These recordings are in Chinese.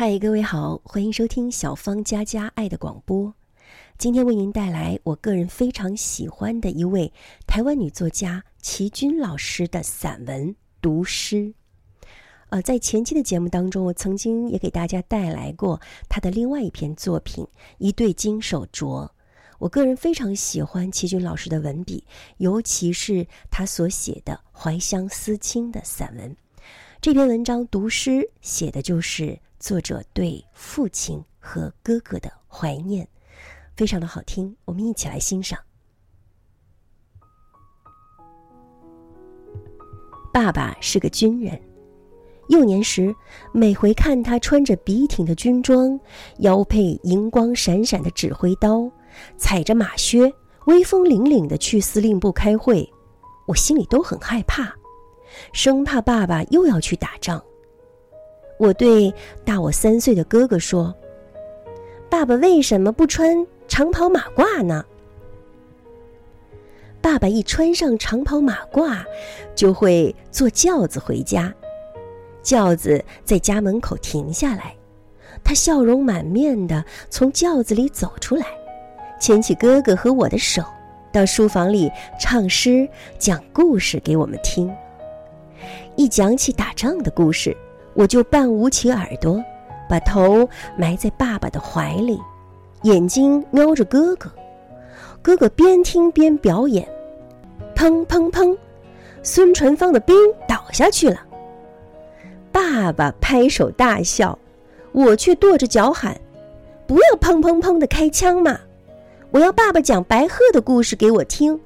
嗨，各位好，欢迎收听小芳佳佳爱的广播。今天为您带来我个人非常喜欢的一位台湾女作家齐君老师的散文《读诗》。呃，在前期的节目当中，我曾经也给大家带来过她的另外一篇作品《一对金手镯》。我个人非常喜欢齐君老师的文笔，尤其是他所写的怀乡思亲的散文。这篇文章《读诗》写的就是作者对父亲和哥哥的怀念。非常的好听，我们一起来欣赏。爸爸是个军人，幼年时每回看他穿着笔挺的军装，腰佩银光闪闪的指挥刀，踩着马靴，威风凛凛的去司令部开会，我心里都很害怕，生怕爸爸又要去打仗。我对大我三岁的哥哥说：“爸爸为什么不穿？”长袍马褂呢？爸爸一穿上长袍马褂，就会坐轿子回家。轿子在家门口停下来，他笑容满面的从轿子里走出来，牵起哥哥和我的手，到书房里唱诗、讲故事给我们听。一讲起打仗的故事，我就半捂起耳朵，把头埋在爸爸的怀里。眼睛瞄着哥哥，哥哥边听边表演，砰砰砰，孙传芳的兵倒下去了。爸爸拍手大笑，我却跺着脚喊：“不要砰砰砰的开枪嘛！我要爸爸讲白鹤的故事给我听。”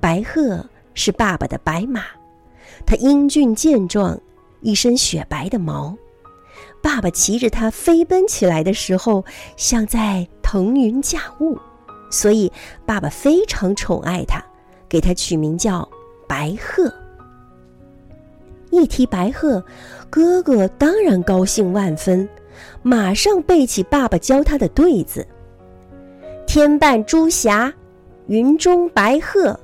白鹤是爸爸的白马，它英俊健壮，一身雪白的毛。爸爸骑着它飞奔起来的时候，像在腾云驾雾，所以爸爸非常宠爱它，给它取名叫白鹤。一提白鹤，哥哥当然高兴万分，马上背起爸爸教他的对子：“天半朱霞，云中白鹤，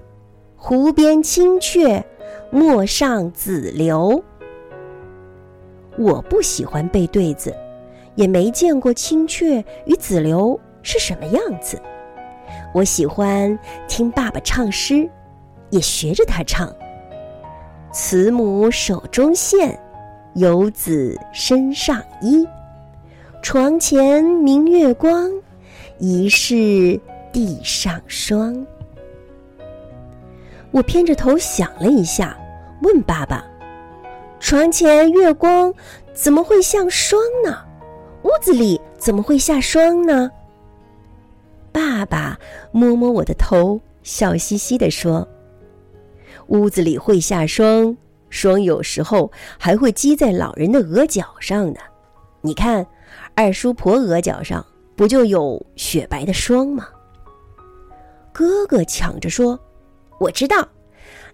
湖边青雀，陌上紫流。”我不喜欢背对子，也没见过青雀与紫流是什么样子。我喜欢听爸爸唱诗，也学着他唱：“慈母手中线，游子身上衣。床前明月光，疑是地上霜。”我偏着头想了一下，问爸爸。床前月光怎么会像霜呢？屋子里怎么会下霜呢？爸爸摸摸我的头，笑嘻嘻地说：“屋子里会下霜，霜有时候还会积在老人的额角上呢。你看，二叔婆额角上不就有雪白的霜吗？”哥哥抢着说：“我知道，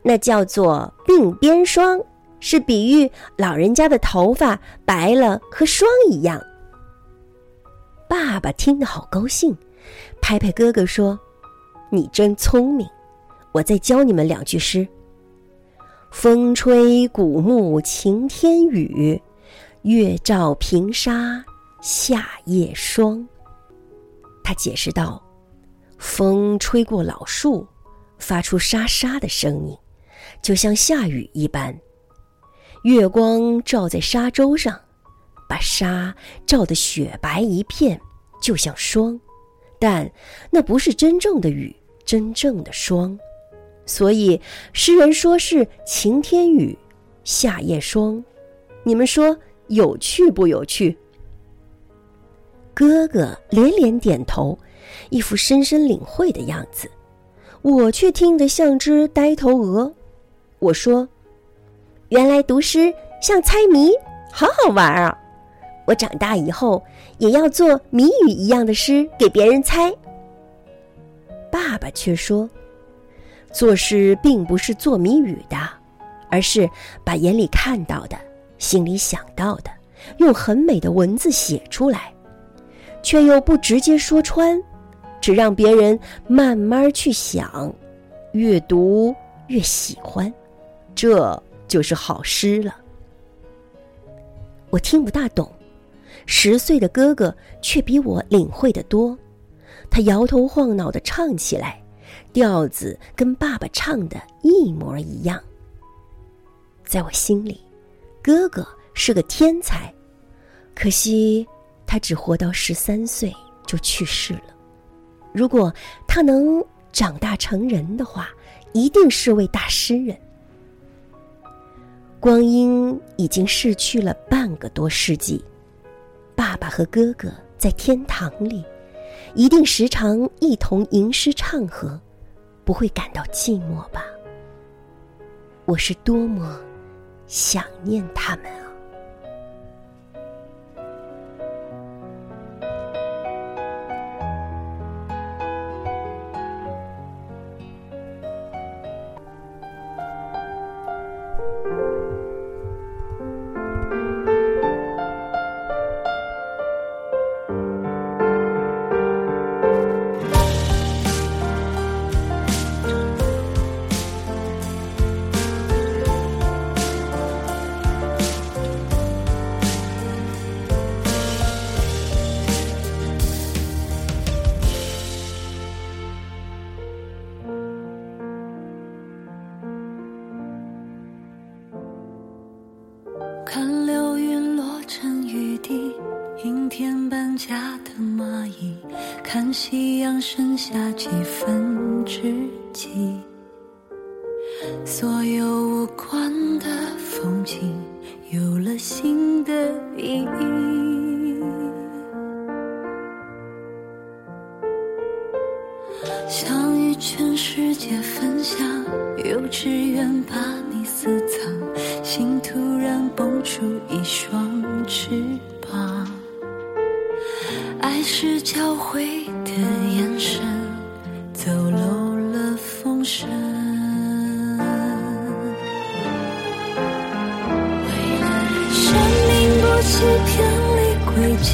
那叫做鬓边霜。”是比喻老人家的头发白了和霜一样。爸爸听得好高兴，拍拍哥哥说：“你真聪明，我再教你们两句诗。风吹古木晴天雨，月照平沙夏夜霜。”他解释道：“风吹过老树，发出沙沙的声音，就像下雨一般。”月光照在沙洲上，把沙照得雪白一片，就像霜。但那不是真正的雨，真正的霜。所以诗人说是晴天雨，夏夜霜。你们说有趣不有趣？哥哥连连点头，一副深深领会的样子。我却听得像只呆头鹅。我说。原来读诗像猜谜，好好玩啊！我长大以后也要做谜语一样的诗给别人猜。爸爸却说，作诗并不是做谜语的，而是把眼里看到的、心里想到的，用很美的文字写出来，却又不直接说穿，只让别人慢慢去想，越读越喜欢。这。就是好诗了。我听不大懂。十岁的哥哥却比我领会的多，他摇头晃脑的唱起来，调子跟爸爸唱的一模一样。在我心里，哥哥是个天才，可惜他只活到十三岁就去世了。如果他能长大成人的话，一定是位大诗人。光阴已经逝去了半个多世纪。爸爸和哥哥在天堂里，一定时常一同吟诗唱和，不会感到寂寞吧？我是多么想念他们啊！看流云落成雨滴，阴天搬家的蚂蚁，看夕阳剩下几分之几。所有无关的风景，有了新的意义。想与全世界分享，然蹦出一双翅膀。爱是交汇的眼神，走漏了风声。生命不欺骗离轨迹。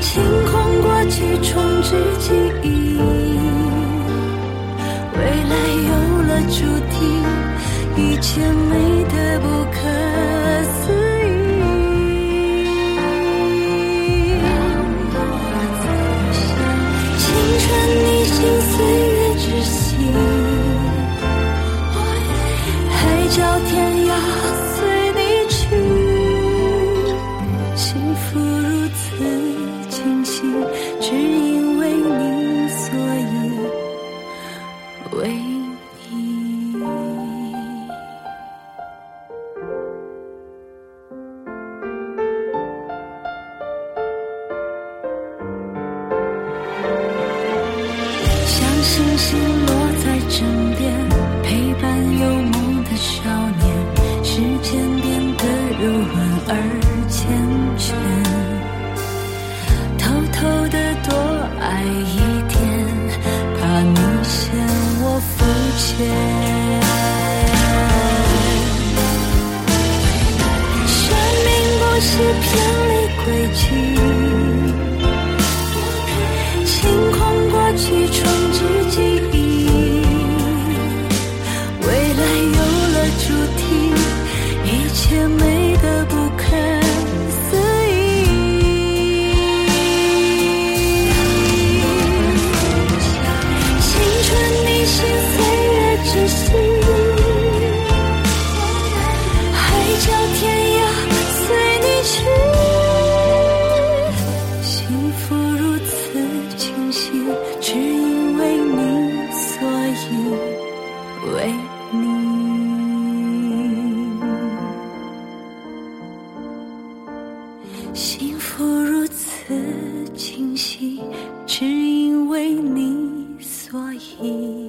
清空过去，重置记忆。未来有了注定，一切美得不 there 所